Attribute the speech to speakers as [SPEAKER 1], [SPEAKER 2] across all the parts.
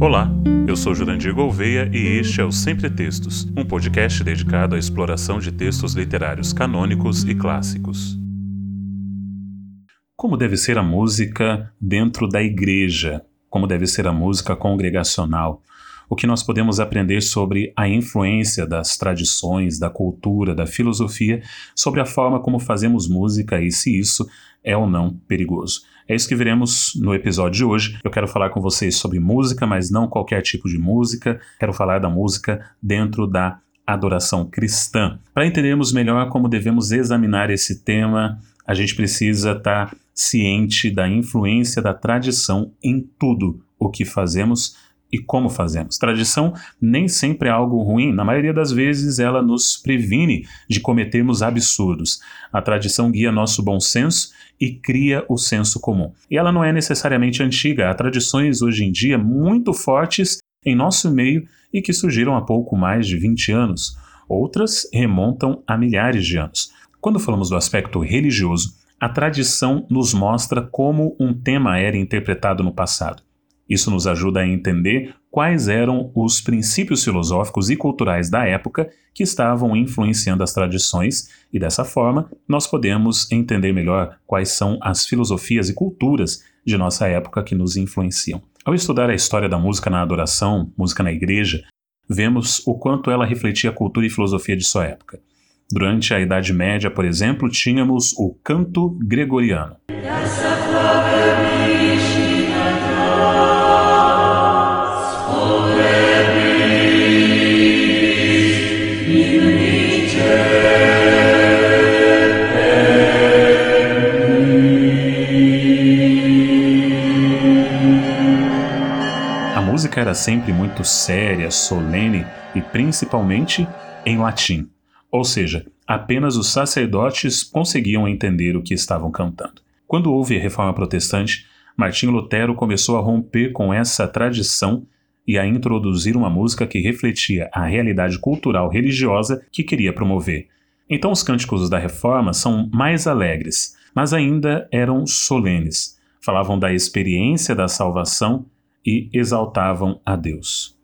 [SPEAKER 1] Olá, eu sou Jurandir Gouveia e este é o Sempre Textos, um podcast dedicado à exploração de textos literários canônicos e clássicos. Como deve ser a música dentro da igreja? Como deve ser a música congregacional? O que nós podemos aprender sobre a influência das tradições, da cultura, da filosofia, sobre a forma como fazemos música e se isso é ou não perigoso. É isso que veremos no episódio de hoje. Eu quero falar com vocês sobre música, mas não qualquer tipo de música. Quero falar da música dentro da adoração cristã. Para entendermos melhor como devemos examinar esse tema, a gente precisa estar ciente da influência da tradição em tudo o que fazemos e como fazemos. Tradição nem sempre é algo ruim, na maioria das vezes ela nos previne de cometermos absurdos. A tradição guia nosso bom senso e cria o senso comum. E ela não é necessariamente antiga, há tradições hoje em dia muito fortes em nosso meio e que surgiram há pouco mais de 20 anos. Outras remontam a milhares de anos. Quando falamos do aspecto religioso, a tradição nos mostra como um tema era interpretado no passado. Isso nos ajuda a entender quais eram os princípios filosóficos e culturais da época que estavam influenciando as tradições, e dessa forma nós podemos entender melhor quais são as filosofias e culturas de nossa época que nos influenciam. Ao estudar a história da música na adoração, música na igreja, vemos o quanto ela refletia a cultura e filosofia de sua época. Durante a Idade Média, por exemplo, tínhamos o canto gregoriano. Era sempre muito séria, solene e principalmente em latim, ou seja, apenas os sacerdotes conseguiam entender o que estavam cantando. Quando houve a reforma protestante, Martinho Lutero começou a romper com essa tradição e a introduzir uma música que refletia a realidade cultural religiosa que queria promover. Então, os cânticos da reforma são mais alegres, mas ainda eram solenes. Falavam da experiência da salvação e exaltavam a Deus.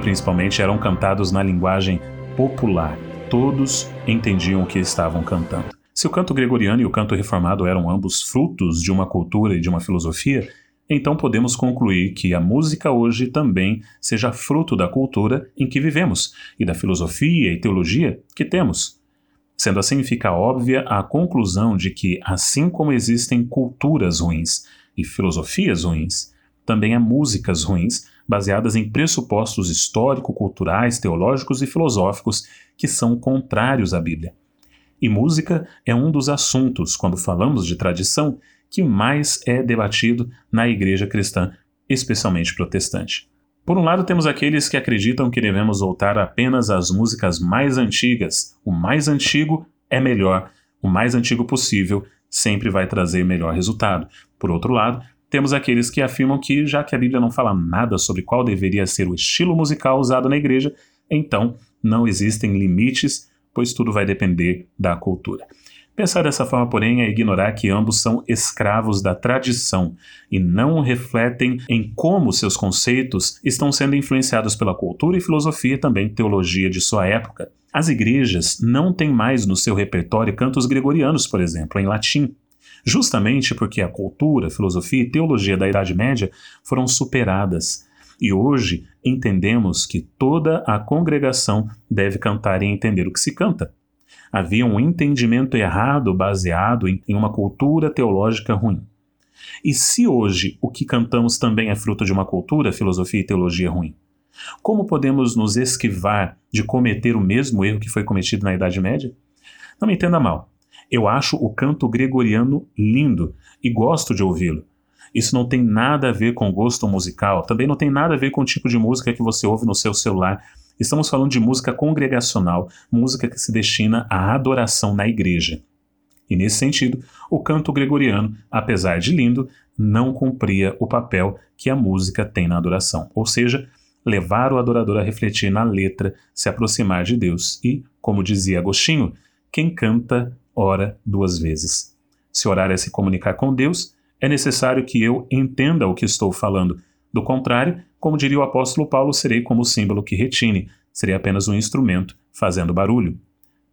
[SPEAKER 1] Principalmente eram cantados na linguagem popular. Todos entendiam o que estavam cantando. Se o canto gregoriano e o canto reformado eram ambos frutos de uma cultura e de uma filosofia, então podemos concluir que a música hoje também seja fruto da cultura em que vivemos e da filosofia e teologia que temos. Sendo assim, fica óbvia a conclusão de que, assim como existem culturas ruins e filosofias ruins, também há músicas ruins baseadas em pressupostos histórico-culturais, teológicos e filosóficos que são contrários à Bíblia. E música é um dos assuntos, quando falamos de tradição, que mais é debatido na igreja cristã, especialmente protestante. Por um lado, temos aqueles que acreditam que devemos voltar apenas às músicas mais antigas. O mais antigo é melhor, o mais antigo possível sempre vai trazer melhor resultado. Por outro lado, temos aqueles que afirmam que, já que a Bíblia não fala nada sobre qual deveria ser o estilo musical usado na igreja, então não existem limites, pois tudo vai depender da cultura. Pensar dessa forma, porém, é ignorar que ambos são escravos da tradição e não refletem em como seus conceitos estão sendo influenciados pela cultura e filosofia e também teologia de sua época. As igrejas não têm mais no seu repertório cantos gregorianos, por exemplo, em latim justamente porque a cultura, filosofia e teologia da Idade Média foram superadas. E hoje entendemos que toda a congregação deve cantar e entender o que se canta. Havia um entendimento errado baseado em uma cultura teológica ruim. E se hoje o que cantamos também é fruto de uma cultura, filosofia e teologia ruim? Como podemos nos esquivar de cometer o mesmo erro que foi cometido na Idade Média? Não me entenda mal. Eu acho o canto gregoriano lindo e gosto de ouvi-lo. Isso não tem nada a ver com gosto musical, também não tem nada a ver com o tipo de música que você ouve no seu celular. Estamos falando de música congregacional, música que se destina à adoração na igreja. E nesse sentido, o canto gregoriano, apesar de lindo, não cumpria o papel que a música tem na adoração, ou seja, levar o adorador a refletir na letra, se aproximar de Deus e, como dizia Agostinho, quem canta ora duas vezes. Se orar é se comunicar com Deus, é necessário que eu entenda o que estou falando. Do contrário, como diria o apóstolo Paulo, serei como o símbolo que retine, serei apenas um instrumento fazendo barulho.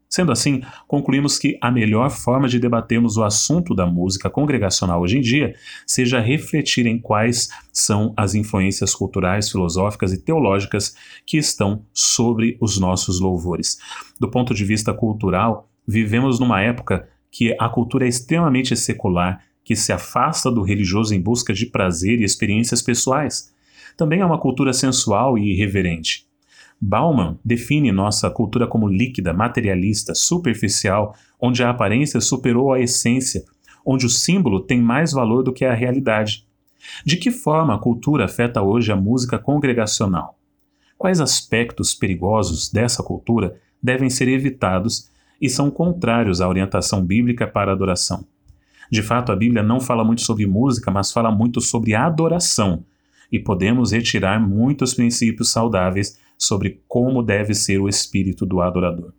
[SPEAKER 1] Sendo assim, concluímos que a melhor forma de debatermos o assunto da música congregacional hoje em dia seja refletir em quais são as influências culturais, filosóficas e teológicas que estão sobre os nossos louvores. Do ponto de vista cultural, vivemos numa época que a cultura é extremamente secular, que se afasta do religioso em busca de prazer e experiências pessoais. Também é uma cultura sensual e irreverente. Bauman define nossa cultura como líquida, materialista, superficial, onde a aparência superou a essência, onde o símbolo tem mais valor do que a realidade. De que forma a cultura afeta hoje a música congregacional? Quais aspectos perigosos dessa cultura devem ser evitados e são contrários à orientação bíblica para adoração? De fato, a Bíblia não fala muito sobre música, mas fala muito sobre adoração, e podemos retirar muitos princípios saudáveis sobre como deve ser o espírito do adorador.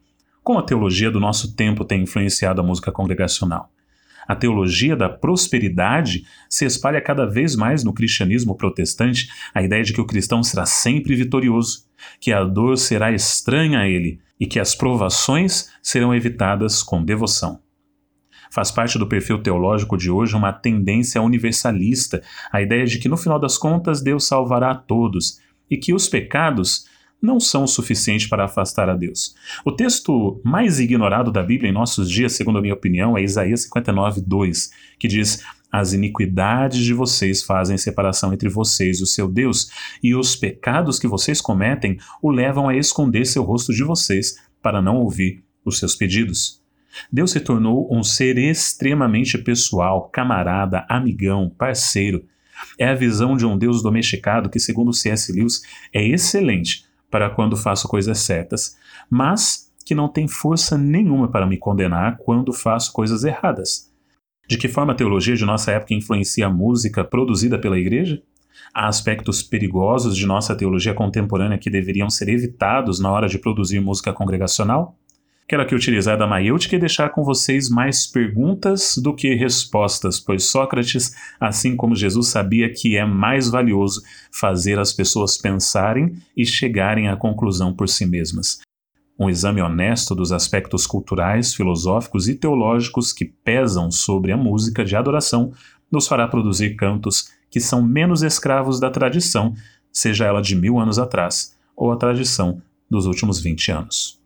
[SPEAKER 1] Como a teologia do nosso tempo tem influenciado a música congregacional? A teologia da prosperidade se espalha cada vez mais no cristianismo protestante, a ideia de que o cristão será sempre vitorioso, que a dor será estranha a ele e que as provações serão evitadas com devoção. Faz parte do perfil teológico de hoje uma tendência universalista, a ideia de que no final das contas Deus salvará a todos e que os pecados não são o suficiente para afastar a Deus. O texto mais ignorado da Bíblia em nossos dias, segundo a minha opinião, é Isaías 59, 2, que diz: As iniquidades de vocês fazem separação entre vocês e o seu Deus, e os pecados que vocês cometem o levam a esconder seu rosto de vocês, para não ouvir os seus pedidos. Deus se tornou um ser extremamente pessoal, camarada, amigão, parceiro. É a visão de um Deus domesticado que, segundo C.S. Lewis, é excelente para quando faço coisas certas, mas que não tem força nenhuma para me condenar quando faço coisas erradas. De que forma a teologia de nossa época influencia a música produzida pela igreja? Há aspectos perigosos de nossa teologia contemporânea que deveriam ser evitados na hora de produzir música congregacional? Quero aqui utilizar da maiêutica e deixar com vocês mais perguntas do que respostas, pois Sócrates, assim como Jesus, sabia que é mais valioso fazer as pessoas pensarem e chegarem à conclusão por si mesmas. Um exame honesto dos aspectos culturais, filosóficos e teológicos que pesam sobre a música de adoração nos fará produzir cantos que são menos escravos da tradição, seja ela de mil anos atrás ou a tradição dos últimos vinte anos.